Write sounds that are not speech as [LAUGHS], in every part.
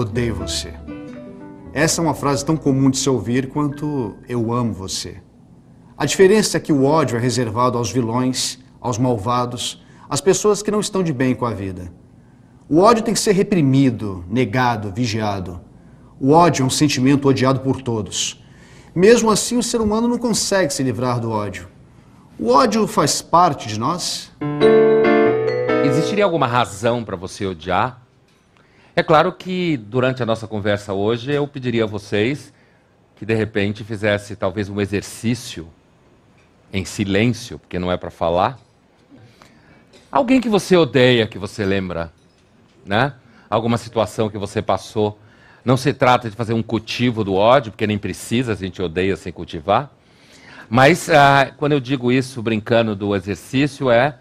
odeio você. Essa é uma frase tão comum de se ouvir quanto eu amo você. A diferença é que o ódio é reservado aos vilões, aos malvados, às pessoas que não estão de bem com a vida. O ódio tem que ser reprimido, negado, vigiado. O ódio é um sentimento odiado por todos. Mesmo assim, o ser humano não consegue se livrar do ódio. O ódio faz parte de nós? Existiria alguma razão para você odiar? É claro que durante a nossa conversa hoje eu pediria a vocês que de repente fizesse talvez um exercício em silêncio, porque não é para falar. Alguém que você odeia, que você lembra, né? Alguma situação que você passou. Não se trata de fazer um cultivo do ódio, porque nem precisa, a gente odeia sem cultivar. Mas ah, quando eu digo isso, brincando do exercício, é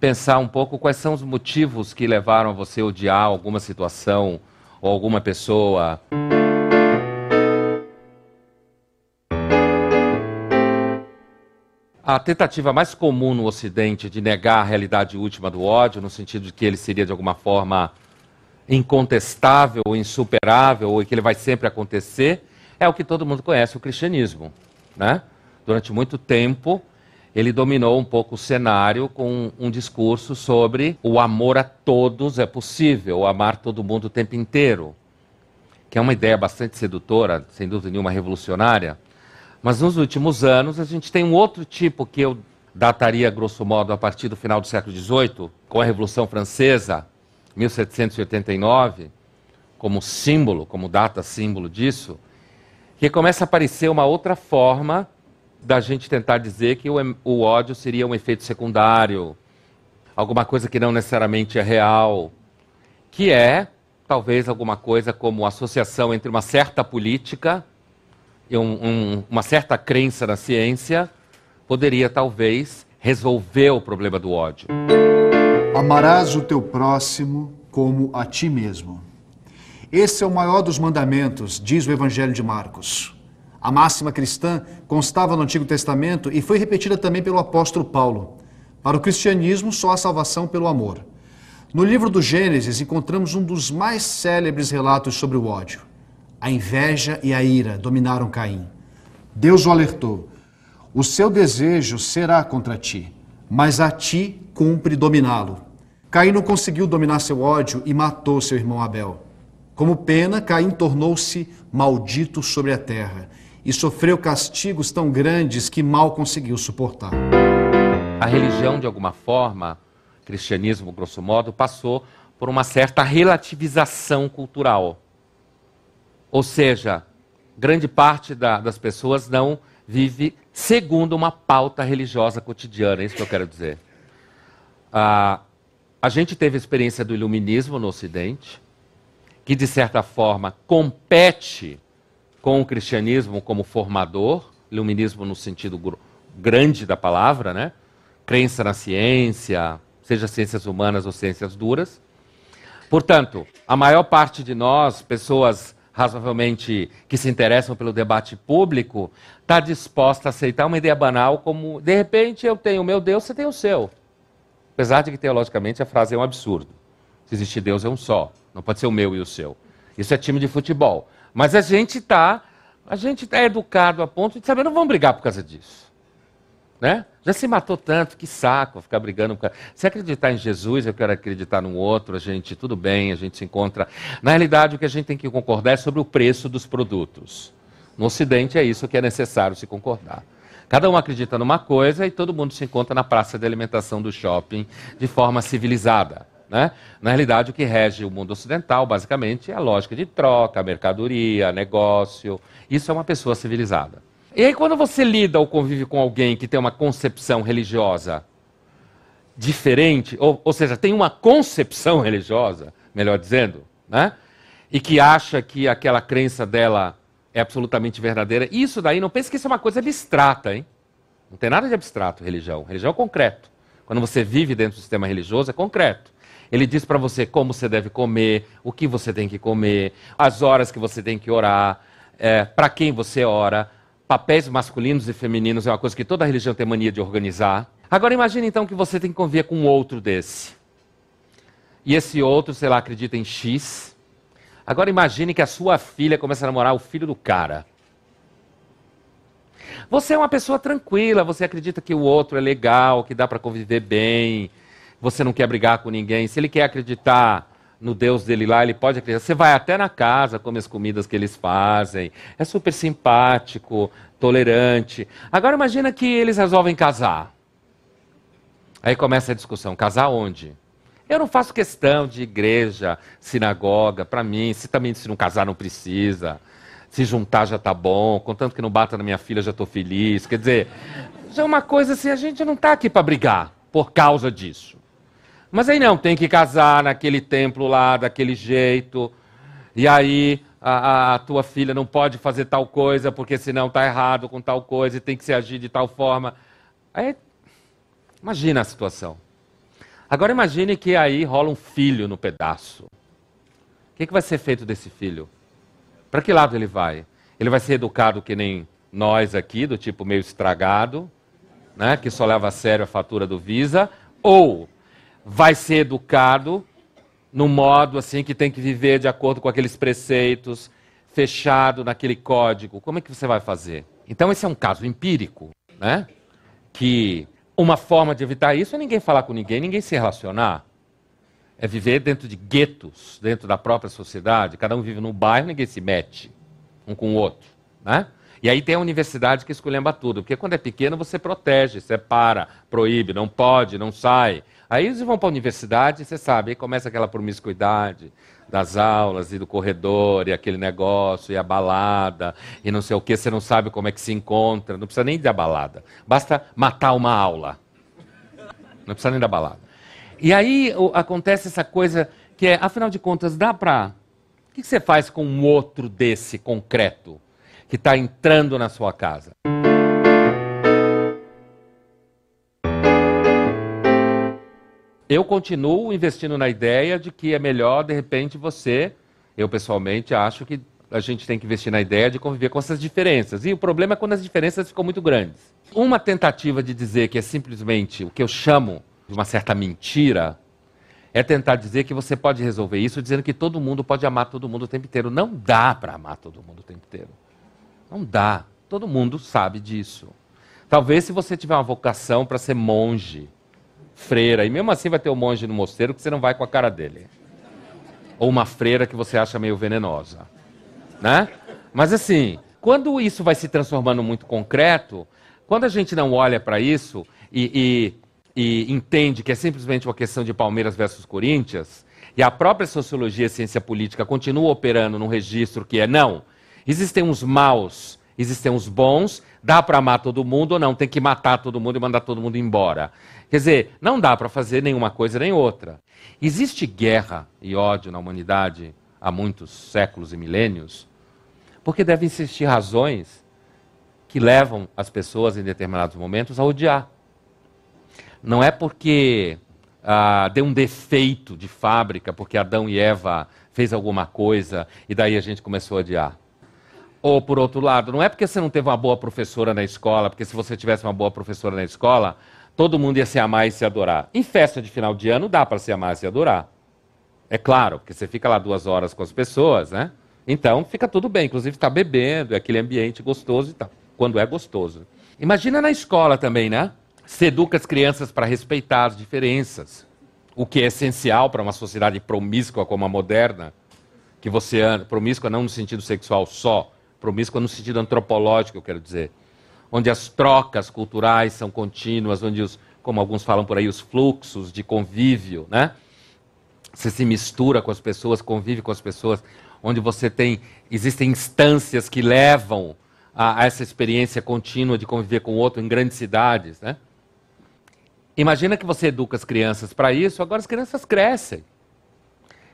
pensar um pouco quais são os motivos que levaram a você odiar alguma situação ou alguma pessoa. A tentativa mais comum no Ocidente de negar a realidade última do ódio, no sentido de que ele seria de alguma forma incontestável, insuperável, ou que ele vai sempre acontecer, é o que todo mundo conhece, o cristianismo. Né? Durante muito tempo, ele dominou um pouco o cenário com um discurso sobre o amor a todos é possível, amar todo mundo o tempo inteiro, que é uma ideia bastante sedutora, sem dúvida nenhuma revolucionária. Mas nos últimos anos a gente tem um outro tipo que eu dataria, grosso modo, a partir do final do século XVIII, com a Revolução Francesa, 1789, como símbolo, como data símbolo disso, que começa a aparecer uma outra forma da gente tentar dizer que o, o ódio seria um efeito secundário, alguma coisa que não necessariamente é real, que é talvez alguma coisa como associação entre uma certa política e um, um, uma certa crença na ciência poderia talvez resolver o problema do ódio. Amarás o teu próximo como a ti mesmo. Esse é o maior dos mandamentos, diz o Evangelho de Marcos. A máxima cristã constava no Antigo Testamento e foi repetida também pelo apóstolo Paulo. Para o cristianismo, só há salvação pelo amor. No livro do Gênesis, encontramos um dos mais célebres relatos sobre o ódio. A inveja e a ira dominaram Caim. Deus o alertou: O seu desejo será contra ti, mas a ti cumpre dominá-lo. Caim não conseguiu dominar seu ódio e matou seu irmão Abel. Como pena, Caim tornou-se maldito sobre a terra e sofreu castigos tão grandes que mal conseguiu suportar. A religião, de alguma forma, cristianismo, grosso modo, passou por uma certa relativização cultural. Ou seja, grande parte da, das pessoas não vive segundo uma pauta religiosa cotidiana, é isso que eu quero dizer. Ah, a gente teve a experiência do iluminismo no Ocidente, que de certa forma compete com o cristianismo como formador, iluminismo no sentido gr grande da palavra, né? Crença na ciência, seja ciências humanas ou ciências duras. Portanto, a maior parte de nós, pessoas razoavelmente que se interessam pelo debate público, está disposta a aceitar uma ideia banal como, de repente, eu tenho o meu Deus, você tem o seu. Apesar de que, teologicamente, a frase é um absurdo. Se existe Deus, é um só. Não pode ser o meu e o seu. Isso é time de futebol. Mas a gente está a gente está educado a ponto de saber, não vamos brigar por causa disso. Né? Já se matou tanto, que saco ficar brigando. Se acreditar em Jesus, eu quero acreditar no outro, a gente, tudo bem, a gente se encontra. Na realidade, o que a gente tem que concordar é sobre o preço dos produtos. No Ocidente é isso que é necessário se concordar. Cada um acredita numa coisa e todo mundo se encontra na praça de alimentação do shopping de forma civilizada. Né? Na realidade, o que rege o mundo ocidental, basicamente, é a lógica de troca, mercadoria, negócio. Isso é uma pessoa civilizada. E aí, quando você lida ou convive com alguém que tem uma concepção religiosa diferente, ou, ou seja, tem uma concepção religiosa, melhor dizendo, né? e que acha que aquela crença dela é absolutamente verdadeira, isso daí, não pense que isso é uma coisa abstrata, hein? Não tem nada de abstrato religião. Religião é concreto. Quando você vive dentro do sistema religioso, é concreto. Ele diz para você como você deve comer, o que você tem que comer, as horas que você tem que orar, é, para quem você ora. Papéis masculinos e femininos é uma coisa que toda religião tem mania de organizar. Agora imagine então que você tem que conviver com outro desse. E esse outro, sei lá, acredita em X. Agora imagine que a sua filha começa a namorar o filho do cara. Você é uma pessoa tranquila, você acredita que o outro é legal, que dá para conviver bem, você não quer brigar com ninguém. Se ele quer acreditar no Deus dele lá, ele pode acreditar. Você vai até na casa, come as comidas que eles fazem, é super simpático, tolerante. Agora imagina que eles resolvem casar. Aí começa a discussão: casar onde? Eu não faço questão de igreja, sinagoga, para mim, se também se não casar não precisa. Se juntar já tá bom, contanto que não bata na minha filha já estou feliz. Quer dizer, já é uma coisa assim, a gente não está aqui para brigar por causa disso. Mas aí não, tem que casar naquele templo lá, daquele jeito. E aí a, a, tua filha não pode fazer tal coisa porque senão está errado com tal coisa e tem que se agir de tal forma. Aí, imagina a situação. Agora imagine que aí rola um filho no pedaço. O que, que vai ser feito desse filho? Para que lado ele vai? Ele vai ser educado que nem nós aqui, do tipo meio estragado, né, que só leva a sério a fatura do Visa, ou vai ser educado no modo assim que tem que viver de acordo com aqueles preceitos, fechado naquele código. Como é que você vai fazer? Então esse é um caso empírico, né? Que uma forma de evitar isso é ninguém falar com ninguém, ninguém se relacionar. É viver dentro de guetos, dentro da própria sociedade. Cada um vive num bairro, ninguém se mete um com o outro. Né? E aí tem a universidade que escolhemba tudo. Porque quando é pequeno, você protege, separa, proíbe, não pode, não sai. Aí eles vão para a universidade, você sabe, aí começa aquela promiscuidade, das aulas e do corredor e aquele negócio e a balada e não sei o que, você não sabe como é que se encontra, não precisa nem da balada, basta matar uma aula. Não precisa nem da balada. E aí o, acontece essa coisa que é, afinal de contas, dá para. O que, que você faz com um outro desse concreto que está entrando na sua casa? Eu continuo investindo na ideia de que é melhor, de repente, você. Eu, pessoalmente, acho que a gente tem que investir na ideia de conviver com essas diferenças. E o problema é quando as diferenças ficam muito grandes. Uma tentativa de dizer que é simplesmente o que eu chamo de uma certa mentira é tentar dizer que você pode resolver isso dizendo que todo mundo pode amar todo mundo o tempo inteiro. Não dá para amar todo mundo o tempo inteiro. Não dá. Todo mundo sabe disso. Talvez se você tiver uma vocação para ser monge, freira. E mesmo assim vai ter um monge no mosteiro que você não vai com a cara dele. Ou uma freira que você acha meio venenosa. Né? Mas assim, quando isso vai se transformando muito concreto, quando a gente não olha para isso e, e, e, entende que é simplesmente uma questão de Palmeiras versus Corinthians, e a própria sociologia e ciência política continua operando num registro que é não, existem uns maus, existem uns bons, dá para amar todo mundo ou não, tem que matar todo mundo e mandar todo mundo embora. Quer dizer, não dá para fazer nenhuma coisa nem outra. Existe guerra e ódio na humanidade há muitos séculos e milênios, porque devem existir razões que levam as pessoas em determinados momentos a odiar. Não é porque ah, deu um defeito de fábrica, porque Adão e Eva fez alguma coisa e daí a gente começou a odiar. Ou, por outro lado, não é porque você não teve uma boa professora na escola, porque se você tivesse uma boa professora na escola, todo mundo ia se amar e se adorar. Em festa de final de ano dá para se amar e se adorar. É claro, porque você fica lá duas horas com as pessoas, né? Então fica tudo bem, inclusive está bebendo, é aquele ambiente gostoso e tal, quando é gostoso. Imagina na escola também, né? Se educa as crianças para respeitar as diferenças, o que é essencial para uma sociedade promíscua como a moderna, que você anda, promíscua não no sentido sexual só, promíscua no sentido antropológico, eu quero dizer onde as trocas culturais são contínuas, onde os, como alguns falam por aí, os fluxos de convívio, né? Você se mistura com as pessoas, convive com as pessoas, onde você tem, existem instâncias que levam a, a essa experiência contínua de conviver com o outro em grandes cidades, né? Imagina que você educa as crianças para isso, agora as crianças crescem.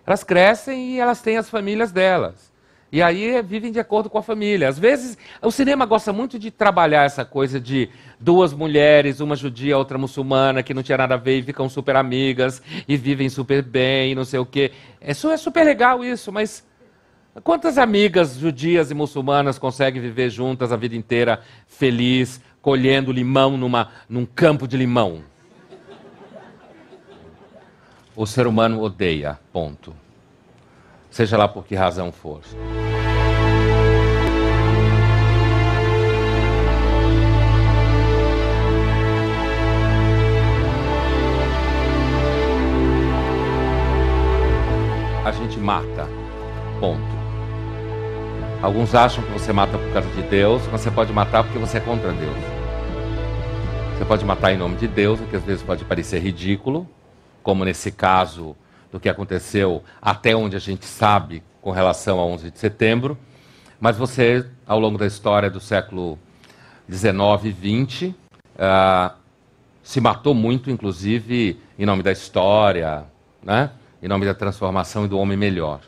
Elas crescem e elas têm as famílias delas. E aí vivem de acordo com a família. Às vezes, o cinema gosta muito de trabalhar essa coisa de duas mulheres, uma judia, outra muçulmana, que não tinha nada a ver e ficam super amigas e vivem super bem, não sei o quê. É, é super legal isso, mas quantas amigas judias e muçulmanas conseguem viver juntas a vida inteira, feliz, colhendo limão numa, num campo de limão? O ser humano odeia, ponto. Seja lá por que razão for. A gente mata. Ponto. Alguns acham que você mata por causa de Deus, mas você pode matar porque você é contra Deus. Você pode matar em nome de Deus, o que às vezes pode parecer ridículo, como nesse caso do que aconteceu até onde a gente sabe com relação a 11 de setembro. Mas você, ao longo da história do século 19 e 20, uh, se matou muito, inclusive, em nome da história, né? em nome da transformação e do homem melhor.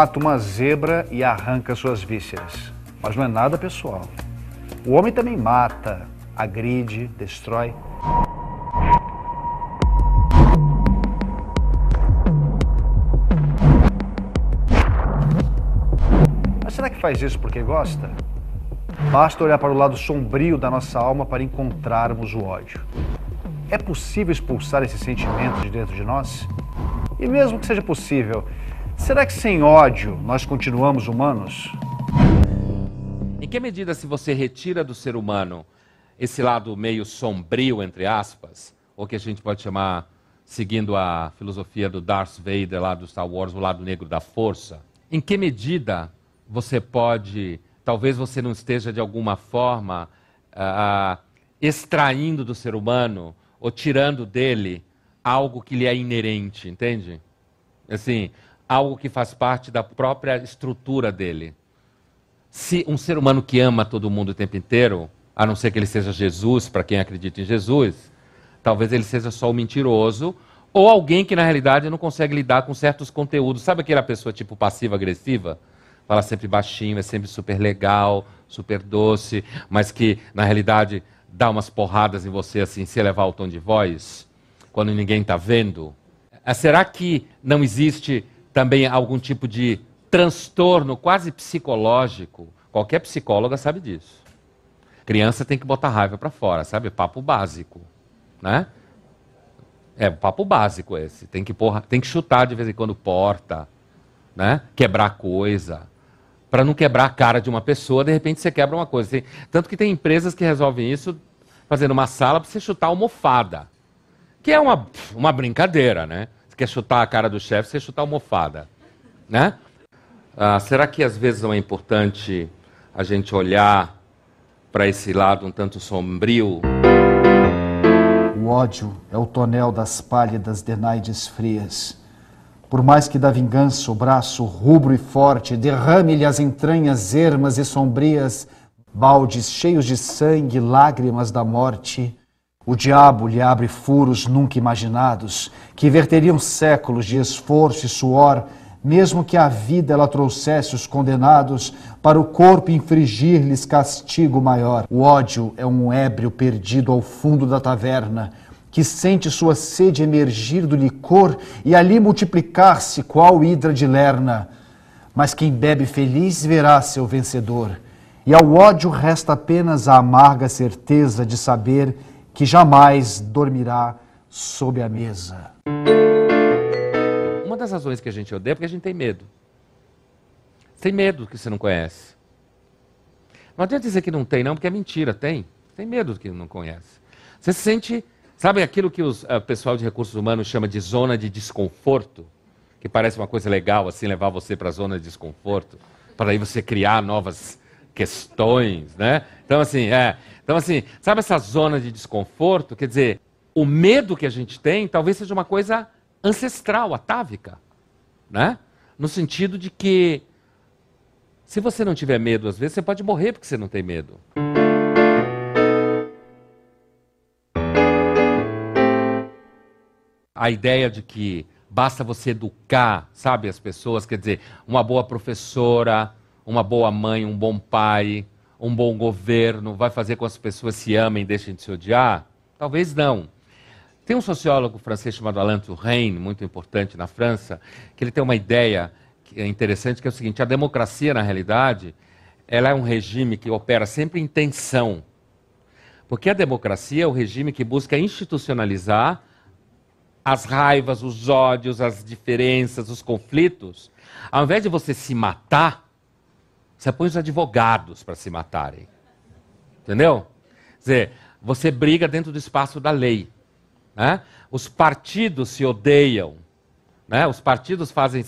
Mata uma zebra e arranca suas vísceras. Mas não é nada pessoal. O homem também mata, agride, destrói. Mas será que faz isso porque gosta? Basta olhar para o lado sombrio da nossa alma para encontrarmos o ódio. É possível expulsar esse sentimento de dentro de nós? E mesmo que seja possível, Será que sem ódio nós continuamos humanos? Em que medida, se você retira do ser humano esse lado meio sombrio, entre aspas, ou que a gente pode chamar, seguindo a filosofia do Darth Vader lá do Star Wars, o lado negro da força, em que medida você pode, talvez você não esteja de alguma forma uh, extraindo do ser humano ou tirando dele algo que lhe é inerente, entende? Assim, algo que faz parte da própria estrutura dele. Se um ser humano que ama todo mundo o tempo inteiro, a não ser que ele seja Jesus, para quem acredita em Jesus, talvez ele seja só um mentiroso ou alguém que na realidade não consegue lidar com certos conteúdos. Sabe aquela pessoa tipo passiva-agressiva? Fala sempre baixinho, é sempre super legal, super doce, mas que na realidade dá umas porradas em você assim, se elevar o tom de voz, quando ninguém está vendo. Ah, será que não existe também algum tipo de transtorno quase psicológico. Qualquer psicóloga sabe disso. Criança tem que botar raiva para fora, sabe? Papo básico, né? É, papo básico esse. Tem que, porra, tem que chutar de vez em quando porta, né? Quebrar coisa. Para não quebrar a cara de uma pessoa, de repente você quebra uma coisa. Tem, tanto que tem empresas que resolvem isso fazendo uma sala para você chutar almofada. Que é uma, uma brincadeira, né? Quer chutar a cara do chefe, você chutar a almofada. Né? Ah, será que às vezes não é importante a gente olhar para esse lado um tanto sombrio? O ódio é o tonel das pálidas denaides frias. Por mais que da vingança o braço rubro e forte derrame-lhe as entranhas ermas e sombrias, baldes cheios de sangue, lágrimas da morte, o diabo lhe abre furos nunca imaginados, que verteriam séculos de esforço e suor, mesmo que a vida ela trouxesse os condenados para o corpo infligir-lhes castigo maior. O ódio é um ébrio perdido ao fundo da taverna, que sente sua sede emergir do licor e ali multiplicar-se qual hidra de lerna. Mas quem bebe feliz verá seu vencedor. E ao ódio resta apenas a amarga certeza de saber que jamais dormirá sob a mesa. Uma das razões que a gente odeia é porque a gente tem medo. Tem medo que você não conhece. Não adianta dizer que não tem, não, porque é mentira, tem. Tem medo do que não conhece. Você se sente, sabe aquilo que o uh, pessoal de recursos humanos chama de zona de desconforto? Que parece uma coisa legal, assim, levar você para a zona de desconforto, para aí você criar novas questões, né? Então, assim, é. Então, assim, sabe essa zona de desconforto? Quer dizer, o medo que a gente tem talvez seja uma coisa ancestral, atávica, né? no sentido de que se você não tiver medo, às vezes você pode morrer porque você não tem medo. A ideia de que basta você educar, sabe, as pessoas, quer dizer, uma boa professora, uma boa mãe, um bom pai, um bom governo vai fazer com que as pessoas se amem e deixem de se odiar? Talvez não. Tem um sociólogo francês chamado Alain Touraine, muito importante na França, que ele tem uma ideia é interessante, que é o seguinte: a democracia, na realidade, ela é um regime que opera sempre em tensão. Porque a democracia é o regime que busca institucionalizar as raivas, os ódios, as diferenças, os conflitos. Ao invés de você se matar, você põe os advogados para se matarem. Entendeu? Quer dizer, você briga dentro do espaço da lei. Né? Os partidos se odeiam. Né? Os partidos fazem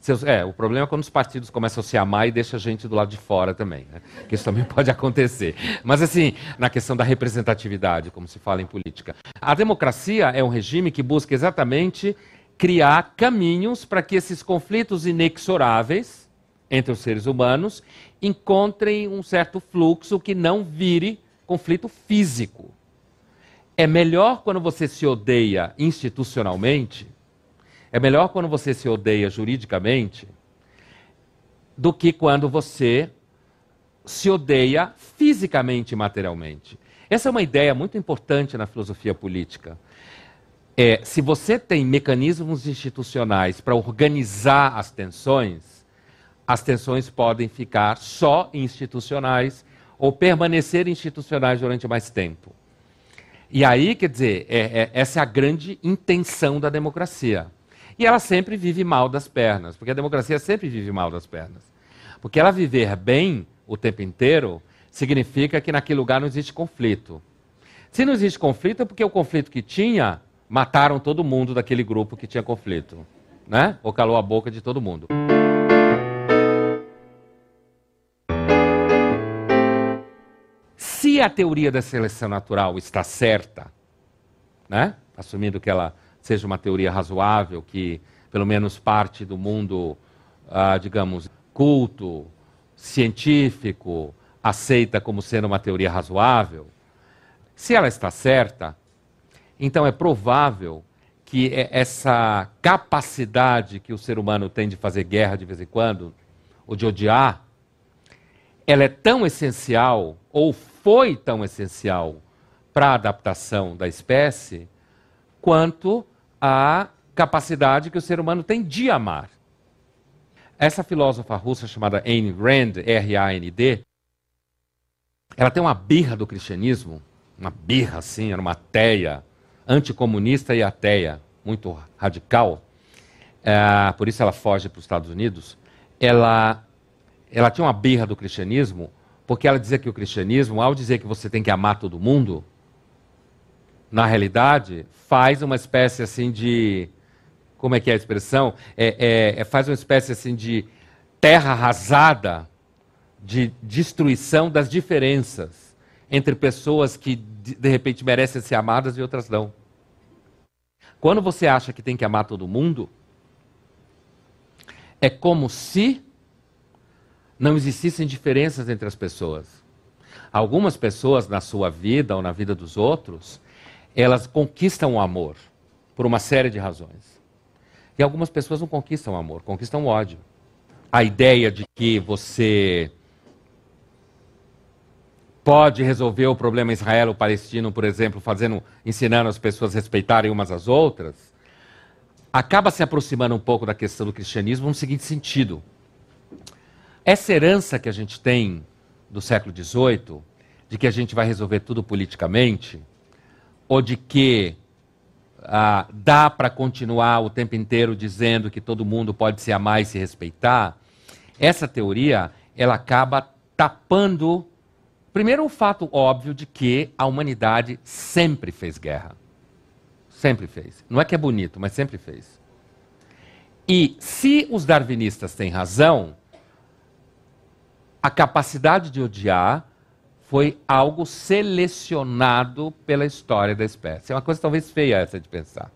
seus. É, o problema é quando os partidos começam a se amar e deixam a gente do lado de fora também. Né? Que isso também [LAUGHS] pode acontecer. Mas, assim, na questão da representatividade, como se fala em política. A democracia é um regime que busca exatamente criar caminhos para que esses conflitos inexoráveis entre os seres humanos encontrem um certo fluxo que não vire conflito físico. É melhor quando você se odeia institucionalmente, é melhor quando você se odeia juridicamente, do que quando você se odeia fisicamente e materialmente. Essa é uma ideia muito importante na filosofia política. É, se você tem mecanismos institucionais para organizar as tensões, as tensões podem ficar só institucionais ou permanecer institucionais durante mais tempo. E aí, quer dizer, é, é, essa é a grande intenção da democracia. E ela sempre vive mal das pernas, porque a democracia sempre vive mal das pernas. Porque ela viver bem o tempo inteiro significa que naquele lugar não existe conflito. Se não existe conflito, é porque o conflito que tinha, mataram todo mundo daquele grupo que tinha conflito. Né? Ou calou a boca de todo mundo. A teoria da seleção natural está certa, né? assumindo que ela seja uma teoria razoável, que pelo menos parte do mundo, ah, digamos, culto, científico, aceita como sendo uma teoria razoável, se ela está certa, então é provável que essa capacidade que o ser humano tem de fazer guerra de vez em quando, ou de odiar, ela é tão essencial, ou foi tão essencial para a adaptação da espécie, quanto a capacidade que o ser humano tem de amar. Essa filósofa russa chamada Ayn Rand, R-A-N-D, ela tem uma birra do cristianismo, uma birra assim, era uma ateia, anticomunista e ateia, muito radical. É, por isso ela foge para os Estados Unidos. Ela, ela tinha uma birra do cristianismo porque ela dizia que o cristianismo, ao dizer que você tem que amar todo mundo, na realidade, faz uma espécie assim de. Como é que é a expressão? É, é, é faz uma espécie assim de terra arrasada, de destruição das diferenças entre pessoas que de, repente merecem ser amadas e outras não. Quando você acha que tem que amar todo mundo, é como se não existissem diferenças entre as pessoas. Algumas pessoas na sua vida ou na vida dos outros, elas conquistam o amor por uma série de razões. E algumas pessoas não conquistam o amor, conquistam o ódio. A ideia de que você pode resolver o problema israelo-palestino, por exemplo, fazendo, ensinando as pessoas a respeitarem umas às outras, acaba se aproximando um pouco da questão do cristianismo no seguinte sentido. Essa herança que a gente tem do século XVIII, de que a gente vai resolver tudo politicamente, ou de que ah, dá para continuar o tempo inteiro dizendo que todo mundo pode se amar e se respeitar, essa teoria ela acaba tapando, primeiro, o fato óbvio de que a humanidade sempre fez guerra. Sempre fez. Não é que é bonito, mas sempre fez. E se os darwinistas têm razão, a capacidade de odiar foi algo selecionado pela história da espécie. É uma coisa talvez feia essa de pensar.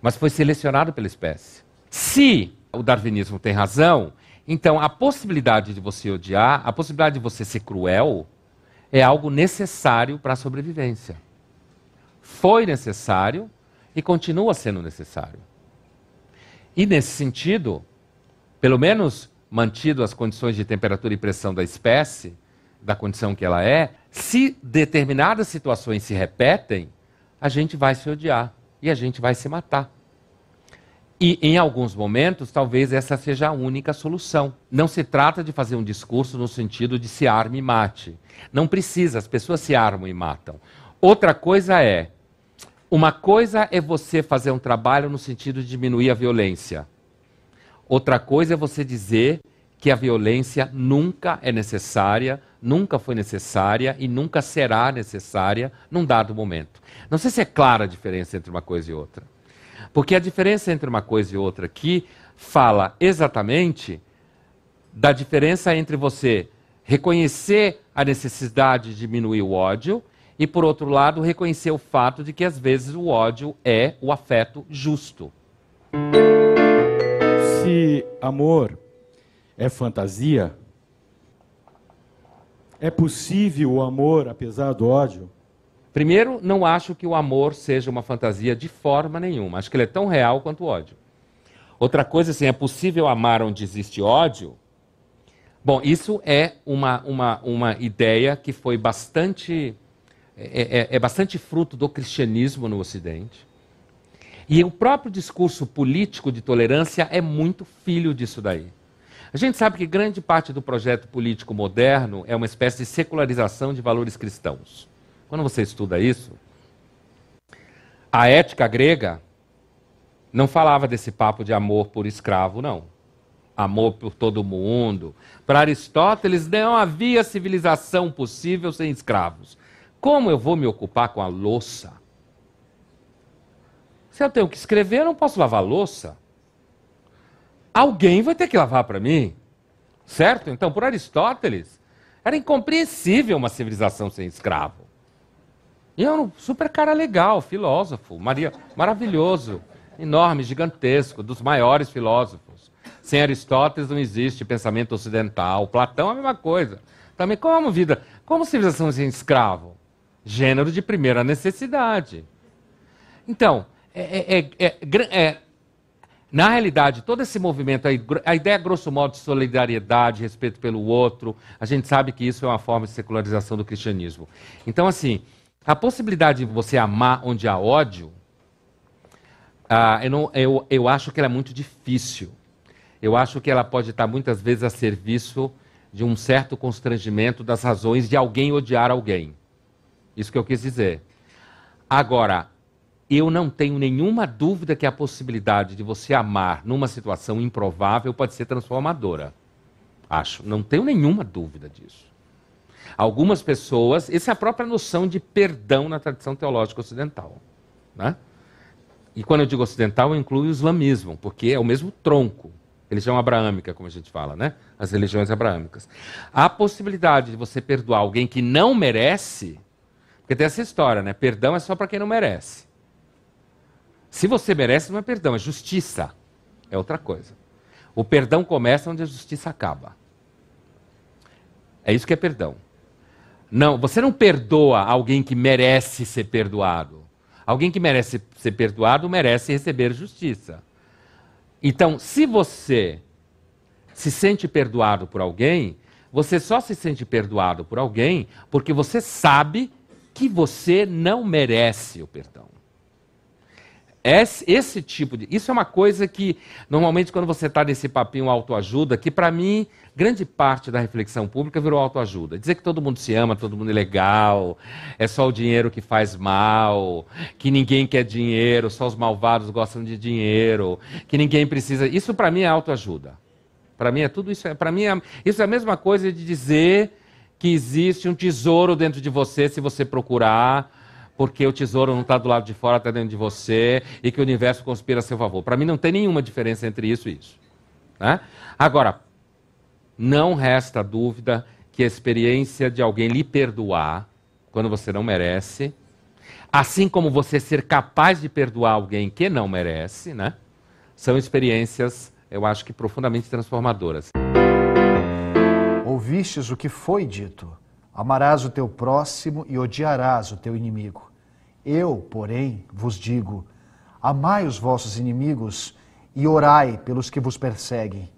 Mas foi selecionado pela espécie. Se o darwinismo tem razão, então a possibilidade de você odiar, a possibilidade de você ser cruel, é algo necessário para a sobrevivência. Foi necessário e continua sendo necessário. E nesse sentido, pelo menos mantido as condições de temperatura e pressão da espécie, da condição que ela é, se determinadas situações se repetem, a gente vai se odiar e a gente vai se matar. E em alguns momentos, talvez essa seja a única solução. Não se trata de fazer um discurso no sentido de se arme e mate. Não precisa, as pessoas se armam e matam. Outra coisa é, uma coisa é você fazer um trabalho no sentido de diminuir a violência. Outra coisa é você dizer que a violência nunca é necessária, nunca foi necessária e nunca será necessária num dado momento. Não sei se é clara a diferença entre uma coisa e outra. Porque a diferença entre uma coisa e outra aqui fala exatamente da diferença entre você reconhecer a necessidade de diminuir o ódio e, por outro lado, reconhecer o fato de que às vezes o ódio é o afeto justo. Amor é fantasia, é possível o amor apesar do ódio? Primeiro, não acho que o amor seja uma fantasia de forma nenhuma. Acho que ele é tão real quanto o ódio. Outra coisa, assim, é possível amar onde existe ódio? Bom, isso é uma, uma, uma ideia que foi bastante. É, é, é bastante fruto do cristianismo no Ocidente. E o próprio discurso político de tolerância é muito filho disso daí. A gente sabe que grande parte do projeto político moderno é uma espécie de secularização de valores cristãos. Quando você estuda isso, a ética grega não falava desse papo de amor por escravo, não. Amor por todo mundo. Para Aristóteles, não havia civilização possível sem escravos. Como eu vou me ocupar com a louça? Se eu tenho que escrever, eu não posso lavar louça. Alguém vai ter que lavar para mim. Certo? Então, por Aristóteles, era incompreensível uma civilização sem escravo. E é um super cara legal, filósofo, Maria, maravilhoso, enorme, gigantesco, dos maiores filósofos. Sem Aristóteles não existe pensamento ocidental. Platão é a mesma coisa. Também como vida, como civilização sem escravo? Gênero de primeira necessidade. Então, é, é, é, é na realidade, todo esse movimento, a ideia, grosso modo, de solidariedade, respeito pelo outro, a gente sabe que isso é uma forma de secularização do cristianismo. Então, assim, a possibilidade de você amar onde há ódio, ah, eu, não, eu, eu acho que ela é muito difícil. Eu acho que ela pode estar muitas vezes a serviço de um certo constrangimento das razões de alguém odiar alguém. Isso que eu quis dizer. Agora, eu não tenho nenhuma dúvida que a possibilidade de você amar numa situação improvável pode ser transformadora. Acho, não tenho nenhuma dúvida disso. Algumas pessoas, essa é a própria noção de perdão na tradição teológica ocidental. Né? E quando eu digo ocidental, eu incluo o islamismo, porque é o mesmo tronco. Religião abraâmica, como a gente fala, né? As religiões abraâmicas. A possibilidade de você perdoar alguém que não merece, porque tem essa história, né? Perdão é só para quem não merece. Se você merece, não é perdão, é justiça. É outra coisa. O perdão começa onde a justiça acaba. É isso que é perdão. Não, você não perdoa alguém que merece ser perdoado. Alguém que merece ser perdoado merece receber justiça. Então, se você se sente perdoado por alguém, você só se sente perdoado por alguém porque você sabe que você não merece o perdão. Esse, esse, tipo de. Isso é uma coisa que, normalmente, quando você está nesse papinho autoajuda, que para mim, grande parte da reflexão pública virou autoajuda. Dizer que todo mundo se ama, todo mundo é legal, é só o dinheiro que faz mal, que ninguém quer dinheiro, só os malvados gostam de dinheiro, que ninguém precisa. Isso para mim é autoajuda. Para mim é tudo isso. Para mim, é, isso é a mesma coisa de dizer que existe um tesouro dentro de você se você procurar porque o tesouro não está do lado de fora, está dentro de você, e que o universo conspira a seu favor. Para mim não tem nenhuma diferença entre isso e isso. Né? Agora, não resta dúvida que a experiência de alguém lhe perdoar quando você não merece, assim como você ser capaz de perdoar alguém que não merece, né? são experiências eu acho que profundamente transformadoras. Ouvistes o que foi dito: amarás o teu próximo e odiarás o teu inimigo. Eu, porém, vos digo: amai os vossos inimigos e orai pelos que vos perseguem,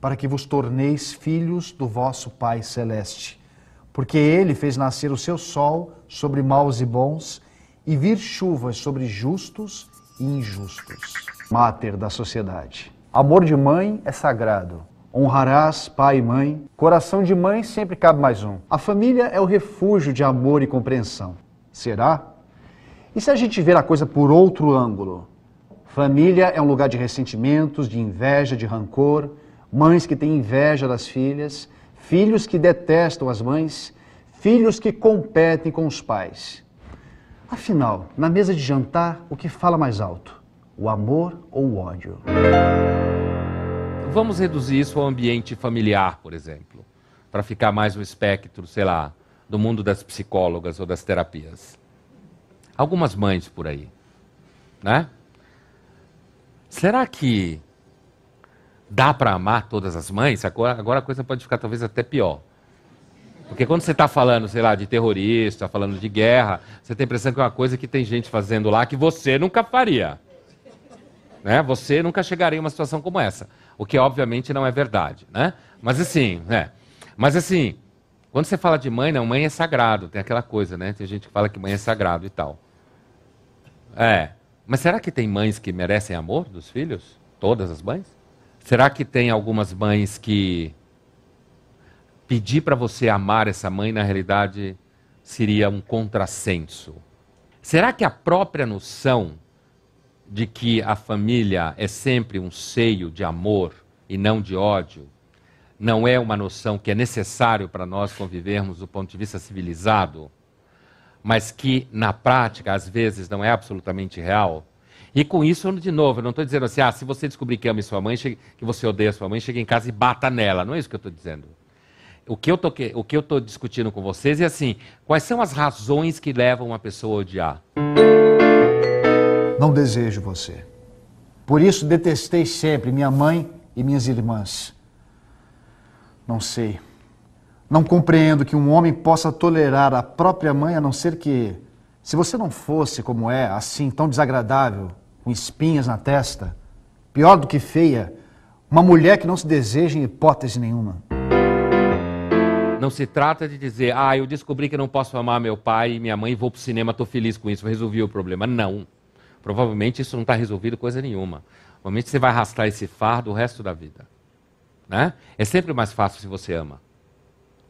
para que vos torneis filhos do vosso Pai celeste. Porque ele fez nascer o seu sol sobre maus e bons e vir chuvas sobre justos e injustos. Máter da sociedade. Amor de mãe é sagrado. Honrarás pai e mãe. Coração de mãe sempre cabe mais um. A família é o refúgio de amor e compreensão. Será? E se a gente ver a coisa por outro ângulo? Família é um lugar de ressentimentos, de inveja, de rancor, mães que têm inveja das filhas, filhos que detestam as mães, filhos que competem com os pais. Afinal, na mesa de jantar, o que fala mais alto? O amor ou o ódio? Vamos reduzir isso ao ambiente familiar, por exemplo, para ficar mais no espectro, sei lá, do mundo das psicólogas ou das terapias. Algumas mães por aí, né? Será que dá para amar todas as mães? Agora, agora a coisa pode ficar talvez até pior. Porque quando você está falando, sei lá, de terrorista, falando de guerra, você tem a impressão que é uma coisa que tem gente fazendo lá que você nunca faria. Né? Você nunca chegaria em uma situação como essa. O que obviamente não é verdade, né? Mas assim, né? Mas assim, quando você fala de mãe, não, mãe é sagrado, tem aquela coisa, né? Tem gente que fala que mãe é sagrado e tal. É. Mas será que tem mães que merecem amor dos filhos? Todas as mães? Será que tem algumas mães que pedir para você amar essa mãe, na realidade, seria um contrassenso? Será que a própria noção de que a família é sempre um seio de amor e não de ódio, não é uma noção que é necessário para nós convivermos do ponto de vista civilizado, mas que na prática às vezes não é absolutamente real. E com isso, de novo, eu não estou dizendo assim, ah, se você descobrir que ama sua mãe, que você odeia sua mãe, chegue em casa e bata nela. Não é isso que eu estou dizendo. O que eu estou discutindo com vocês é assim, quais são as razões que levam uma pessoa a odiar? Não desejo você. Por isso detestei sempre minha mãe e minhas irmãs. Não sei. Não compreendo que um homem possa tolerar a própria mãe a não ser que, se você não fosse como é, assim, tão desagradável, com espinhas na testa, pior do que feia, uma mulher que não se deseja em hipótese nenhuma. Não se trata de dizer, ah, eu descobri que não posso amar meu pai e minha mãe vou para o cinema, estou feliz com isso, resolvi o problema. Não. Provavelmente isso não está resolvido coisa nenhuma. Provavelmente você vai arrastar esse fardo o resto da vida. Né? É sempre mais fácil se você ama.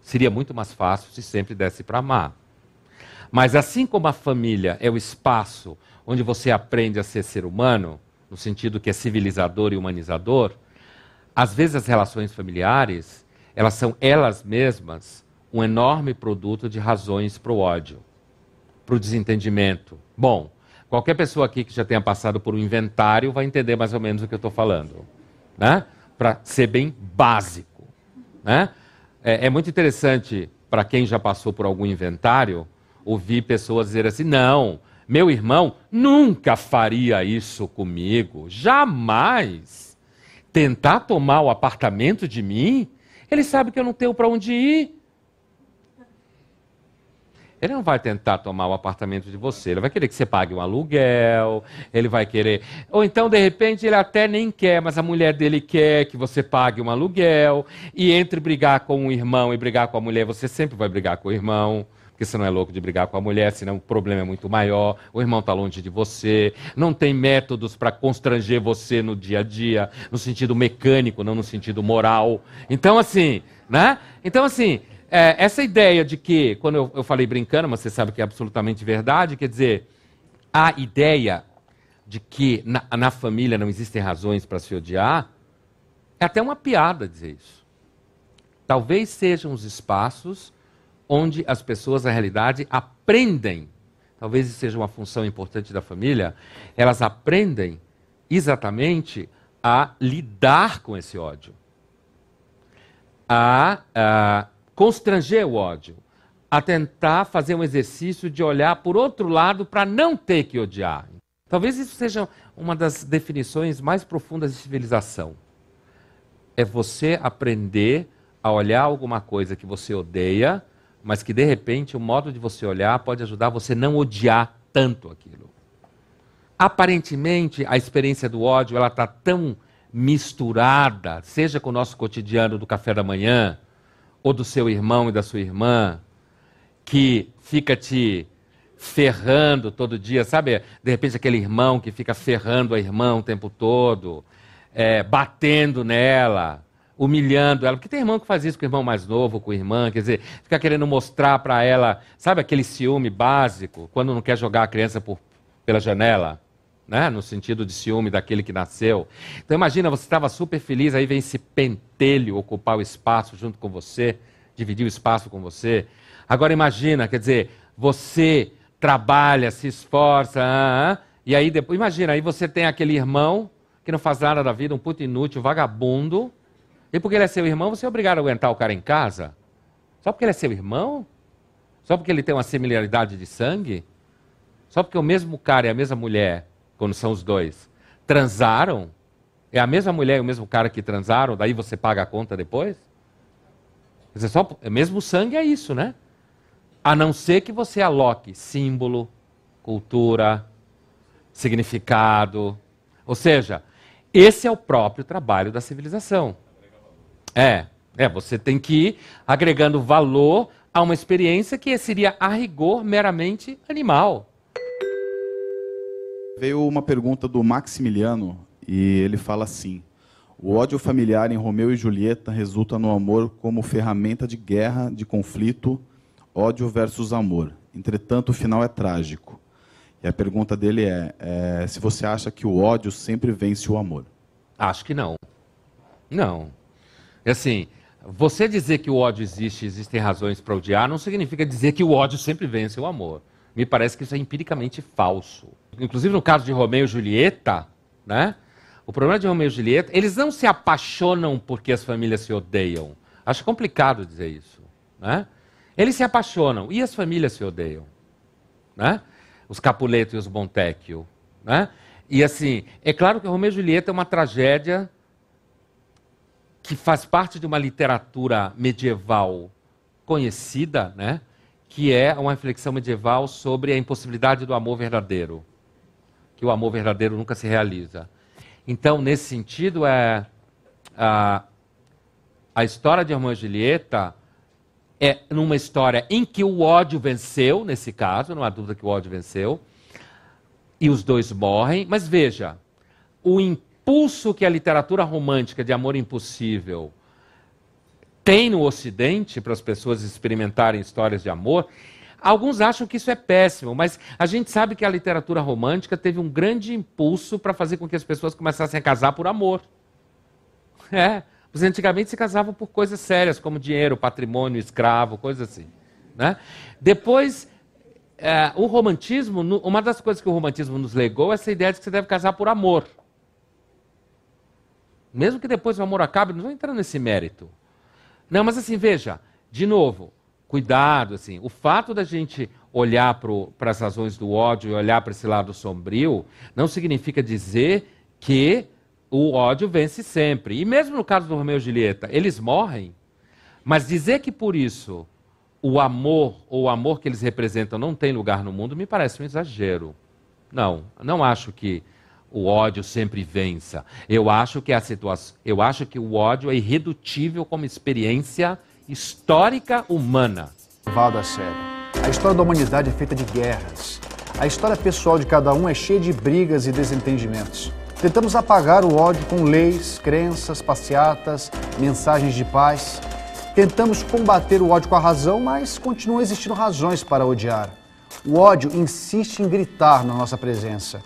Seria muito mais fácil se sempre desse para amar. Mas assim como a família é o espaço onde você aprende a ser ser humano, no sentido que é civilizador e humanizador, às vezes as relações familiares, elas são elas mesmas um enorme produto de razões para o ódio, para o desentendimento. Bom, Qualquer pessoa aqui que já tenha passado por um inventário vai entender mais ou menos o que eu estou falando. Né? Para ser bem básico. Né? É, é muito interessante para quem já passou por algum inventário ouvir pessoas dizer assim: não, meu irmão nunca faria isso comigo, jamais. Tentar tomar o apartamento de mim, ele sabe que eu não tenho para onde ir. Ele não vai tentar tomar o apartamento de você, ele vai querer que você pague um aluguel, ele vai querer. Ou então, de repente, ele até nem quer, mas a mulher dele quer que você pague um aluguel. E entre brigar com o irmão e brigar com a mulher, você sempre vai brigar com o irmão porque você não é louco de brigar com a mulher, senão o problema é muito maior, o irmão está longe de você, não tem métodos para constranger você no dia a dia, no sentido mecânico, não no sentido moral. Então, assim, né? Então, assim, é, essa ideia de que, quando eu, eu falei brincando, mas você sabe que é absolutamente verdade, quer dizer, a ideia de que na, na família não existem razões para se odiar, é até uma piada dizer isso. Talvez sejam os espaços onde as pessoas, na realidade, aprendem, talvez isso seja uma função importante da família, elas aprendem exatamente a lidar com esse ódio. A, a constranger o ódio, a tentar fazer um exercício de olhar por outro lado para não ter que odiar. Talvez isso seja uma das definições mais profundas de civilização. é você aprender a olhar alguma coisa que você odeia, mas que de repente o modo de você olhar pode ajudar você não odiar tanto aquilo. Aparentemente, a experiência do ódio ela está tão misturada, seja com o nosso cotidiano do café da manhã, ou do seu irmão e da sua irmã, que fica te ferrando todo dia, sabe? De repente aquele irmão que fica ferrando a irmã o tempo todo, é, batendo nela, humilhando ela. Porque tem irmão que faz isso com o irmão mais novo, com a irmã, quer dizer, fica querendo mostrar para ela, sabe aquele ciúme básico, quando não quer jogar a criança por, pela janela? Né? no sentido de ciúme daquele que nasceu. Então imagina, você estava super feliz, aí vem esse pentelho ocupar o espaço junto com você, dividir o espaço com você. Agora imagina, quer dizer, você trabalha, se esforça, ah, ah, e aí depois, imagina, aí você tem aquele irmão que não faz nada da vida, um puto inútil, vagabundo, e porque ele é seu irmão, você é obrigado a aguentar o cara em casa? Só porque ele é seu irmão? Só porque ele tem uma similaridade de sangue? Só porque o mesmo cara e a mesma mulher quando são os dois, transaram, é a mesma mulher e o mesmo cara que transaram, daí você paga a conta depois? Dizer, só, é mesmo sangue é isso, né? A não ser que você aloque símbolo, cultura, significado. Ou seja, esse é o próprio trabalho da civilização. É, é, você tem que ir agregando valor a uma experiência que seria a rigor meramente animal. Veio uma pergunta do Maximiliano e ele fala assim: O ódio familiar em Romeu e Julieta resulta no amor como ferramenta de guerra, de conflito, ódio versus amor. Entretanto, o final é trágico. E a pergunta dele é, é se você acha que o ódio sempre vence o amor. Acho que não. Não. É assim, você dizer que o ódio existe, existem razões para odiar, não significa dizer que o ódio sempre vence o amor. Me parece que isso é empiricamente falso. Inclusive no caso de Romeu e Julieta, né? O problema de Romeu e Julieta, eles não se apaixonam porque as famílias se odeiam. Acho complicado dizer isso, né? Eles se apaixonam e as famílias se odeiam, né? Os Capuleto e os Montecchio, né? E assim, é claro que Romeu e Julieta é uma tragédia que faz parte de uma literatura medieval conhecida, né? Que é uma reflexão medieval sobre a impossibilidade do amor verdadeiro, que o amor verdadeiro nunca se realiza. Então, nesse sentido, é a, a história de e Julieta é numa história em que o ódio venceu, nesse caso, não há dúvida que o ódio venceu, e os dois morrem, mas veja, o impulso que a literatura romântica de amor impossível tem no Ocidente para as pessoas experimentarem histórias de amor. Alguns acham que isso é péssimo, mas a gente sabe que a literatura romântica teve um grande impulso para fazer com que as pessoas começassem a casar por amor. É, antigamente se casavam por coisas sérias, como dinheiro, patrimônio, escravo, coisas assim. Né? Depois, é, o romantismo, uma das coisas que o romantismo nos legou é essa ideia de que você deve casar por amor. Mesmo que depois o amor acabe, não vou entrar nesse mérito. Não, mas assim, veja, de novo, cuidado, assim, o fato da gente olhar para as razões do ódio e olhar para esse lado sombrio, não significa dizer que o ódio vence sempre. E mesmo no caso do Romeu e Julieta, eles morrem, mas dizer que por isso o amor ou o amor que eles representam não tem lugar no mundo me parece um exagero. Não, não acho que o ódio sempre vença. Eu acho que a situação, eu acho que o ódio é irredutível como experiência histórica humana. A sério. A história da humanidade é feita de guerras. A história pessoal de cada um é cheia de brigas e desentendimentos. Tentamos apagar o ódio com leis, crenças, passeatas, mensagens de paz. Tentamos combater o ódio com a razão, mas continuam existindo razões para odiar. O ódio insiste em gritar na nossa presença.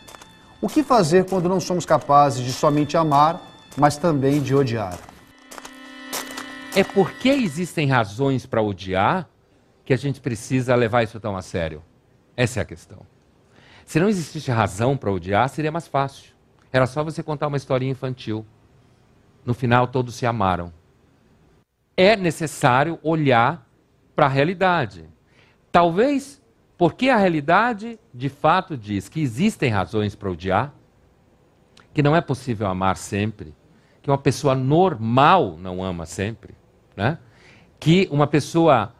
O que fazer quando não somos capazes de somente amar, mas também de odiar? É porque existem razões para odiar que a gente precisa levar isso tão a sério. Essa é a questão. Se não existisse razão para odiar, seria mais fácil. Era só você contar uma historinha infantil. No final, todos se amaram. É necessário olhar para a realidade. Talvez porque a realidade, de fato, diz que existem razões para odiar, que não é possível amar sempre, que uma pessoa normal não ama sempre, né? Que uma pessoa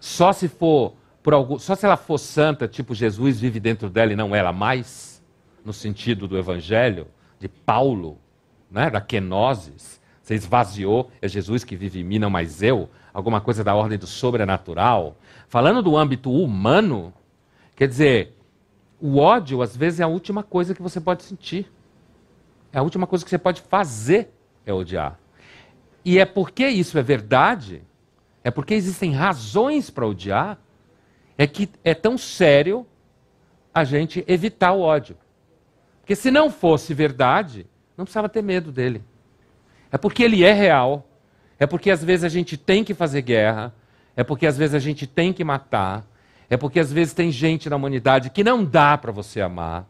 só se for por algum, só se ela for santa, tipo Jesus vive dentro dela e não ela mais, no sentido do evangelho de Paulo, né, da kenosis, você esvaziou, é Jesus que vive em mim, não mais eu, alguma coisa da ordem do sobrenatural. Falando do âmbito humano, quer dizer, o ódio às vezes é a última coisa que você pode sentir. É a última coisa que você pode fazer é odiar. E é porque isso é verdade, é porque existem razões para odiar, é que é tão sério a gente evitar o ódio. Porque se não fosse verdade, não precisava ter medo dele. É porque ele é real. É porque às vezes a gente tem que fazer guerra. É porque às vezes a gente tem que matar. É porque às vezes tem gente na humanidade que não dá para você amar.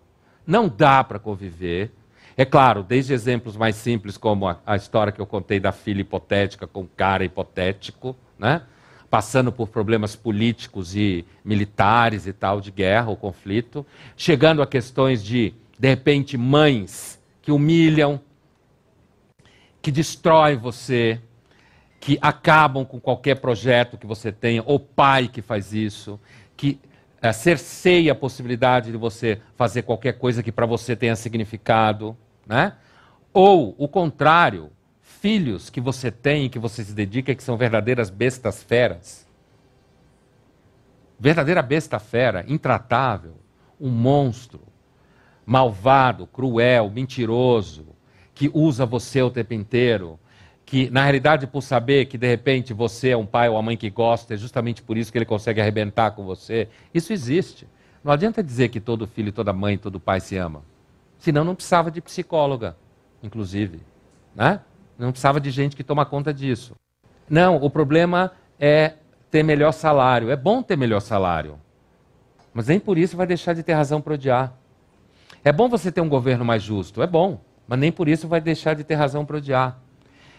Não dá para conviver. É claro, desde exemplos mais simples, como a, a, história que eu contei da filha hipotética com o cara hipotético, né? passando por problemas políticos e militares e tal, de guerra ou conflito, chegando a questões de, de repente, mães que humilham, que destroem você, que acabam com qualquer projeto que você tenha, ou pai que faz isso, que é, cerceia a possibilidade de você fazer qualquer coisa que para você tenha significado, né? Ou o contrário, filhos que você tem, que você se dedica, que são verdadeiras bestas feras. Verdadeira besta fera, intratável, um monstro, malvado, cruel, mentiroso, que usa você o tempo inteiro, que na realidade por saber que de repente você é um pai ou uma mãe que gosta, é justamente por isso que ele consegue arrebentar com você. Isso existe. Não adianta dizer que todo filho, toda mãe, todo pai se ama. Senão não precisava de psicóloga, inclusive. Né? Não precisava de gente que toma conta disso. Não, o problema é ter melhor salário. É bom ter melhor salário. Mas nem por isso vai deixar de ter razão para odiar. É bom você ter um governo mais justo. É bom. Mas nem por isso vai deixar de ter razão para odiar.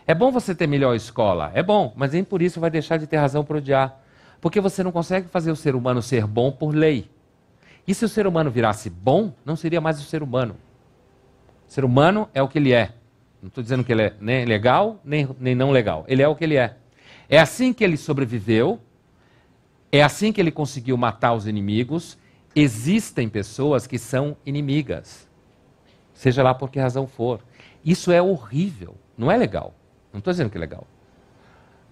É bom você ter melhor escola. É bom. Mas nem por isso vai deixar de ter razão para odiar. Porque você não consegue fazer o ser humano ser bom por lei. E se o ser humano virasse bom, não seria mais o ser humano ser humano é o que ele é. Não estou dizendo que ele é nem legal, nem, nem não legal. Ele é o que ele é. É assim que ele sobreviveu, é assim que ele conseguiu matar os inimigos. Existem pessoas que são inimigas, seja lá por que razão for. Isso é horrível, não é legal. Não estou dizendo que é legal.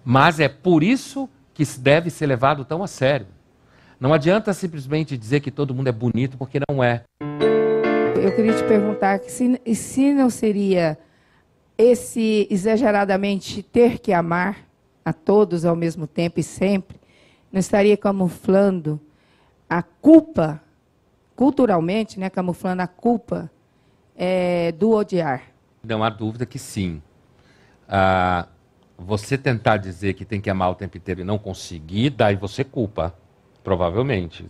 Mas é por isso que deve ser levado tão a sério. Não adianta simplesmente dizer que todo mundo é bonito, porque não é eu queria te perguntar se, se não seria esse exageradamente ter que amar a todos ao mesmo tempo e sempre, não estaria camuflando a culpa, culturalmente, né, camuflando a culpa é, do odiar? Não há dúvida que sim. Ah, você tentar dizer que tem que amar o tempo inteiro e não conseguir, daí você culpa, provavelmente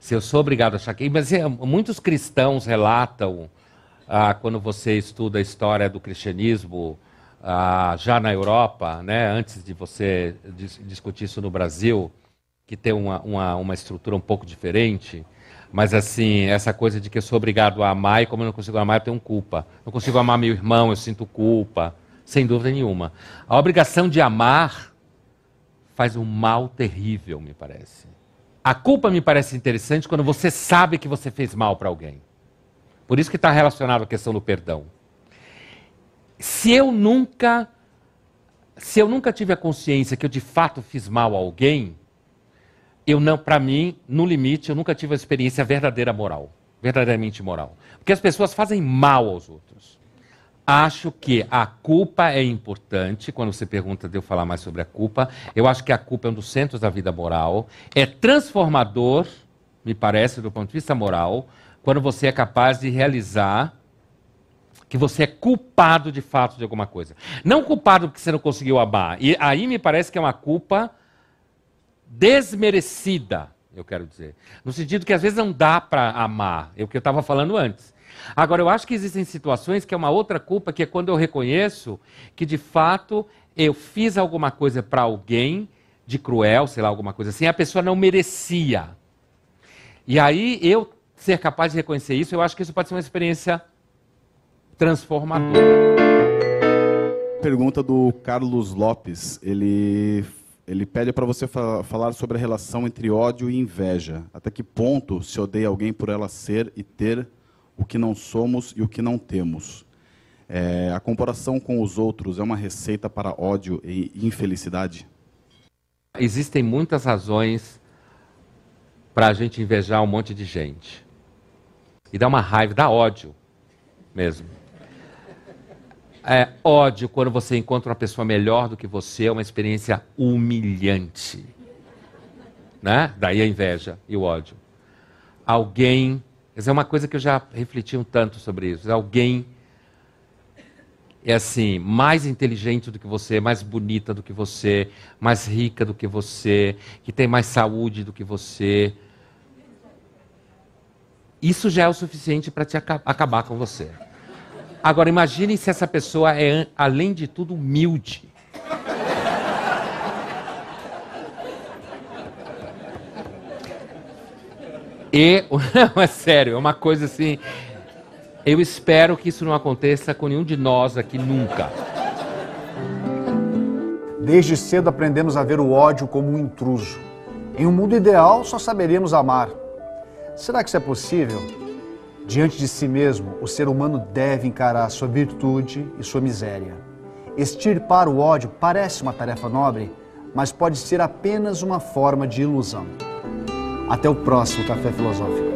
se eu sou obrigado a achar que. Mas é, muitos cristãos relatam, ah, quando você estuda a história do cristianismo, ah, já na Europa, né, antes de você dis discutir isso no Brasil, que tem uma, uma, uma estrutura um pouco diferente. Mas assim, essa coisa de que eu sou obrigado a amar e como eu não consigo amar, eu tenho culpa. Não consigo amar meu irmão, eu sinto culpa. Sem dúvida nenhuma. A obrigação de amar faz um mal terrível, me parece. A culpa me parece interessante quando você sabe que você fez mal para alguém. Por isso que está relacionado à questão do perdão. Se eu nunca, se eu nunca tive a consciência que eu de fato fiz mal a alguém, eu não, para mim, no limite, eu nunca tive a experiência verdadeira moral, verdadeiramente moral. Porque as pessoas fazem mal aos outros. Acho que a culpa é importante. Quando você pergunta de eu falar mais sobre a culpa, eu acho que a culpa é um dos centros da vida moral. É transformador, me parece, do ponto de vista moral, quando você é capaz de realizar que você é culpado de fato de alguma coisa. Não culpado porque você não conseguiu amar. E aí me parece que é uma culpa desmerecida, eu quero dizer. No sentido que às vezes não dá para amar. É o que eu estava falando antes. Agora, eu acho que existem situações que é uma outra culpa, que é quando eu reconheço que de fato eu fiz alguma coisa para alguém de cruel, sei lá, alguma coisa assim, a pessoa não merecia. E aí eu ser capaz de reconhecer isso, eu acho que isso pode ser uma experiência transformadora. pergunta do Carlos Lopes. Ele, ele pede para você fa falar sobre a relação entre ódio e inveja. Até que ponto se odeia alguém por ela ser e ter o que não somos e o que não temos? É, a comparação com os outros é uma receita para ódio e infelicidade? Existem muitas razões para a gente invejar um monte de gente. E dá uma raiva, dá ódio mesmo. É ódio quando você encontra uma pessoa melhor do que você, é uma experiência humilhante. Né? Daí a inveja e o ódio. Alguém, essa é uma coisa que eu já refleti um tanto sobre isso. Alguém é assim, mais inteligente do que você, mais bonita do que você, mais rica do que você, que tem mais saúde do que você. Isso já é o suficiente para te acabar com você. Agora imagine se essa pessoa é, além de tudo, humilde. E, [LAUGHS] não, é sério, é uma coisa assim. Eu espero que isso não aconteça com nenhum de nós aqui nunca. Desde cedo aprendemos a ver o ódio como um intruso. Em um mundo ideal, só saberíamos amar. Será que isso é possível? Diante de si mesmo, o ser humano deve encarar sua virtude e sua miséria. Extirpar o ódio parece uma tarefa nobre, mas pode ser apenas uma forma de ilusão. Até o próximo Café Filosófico.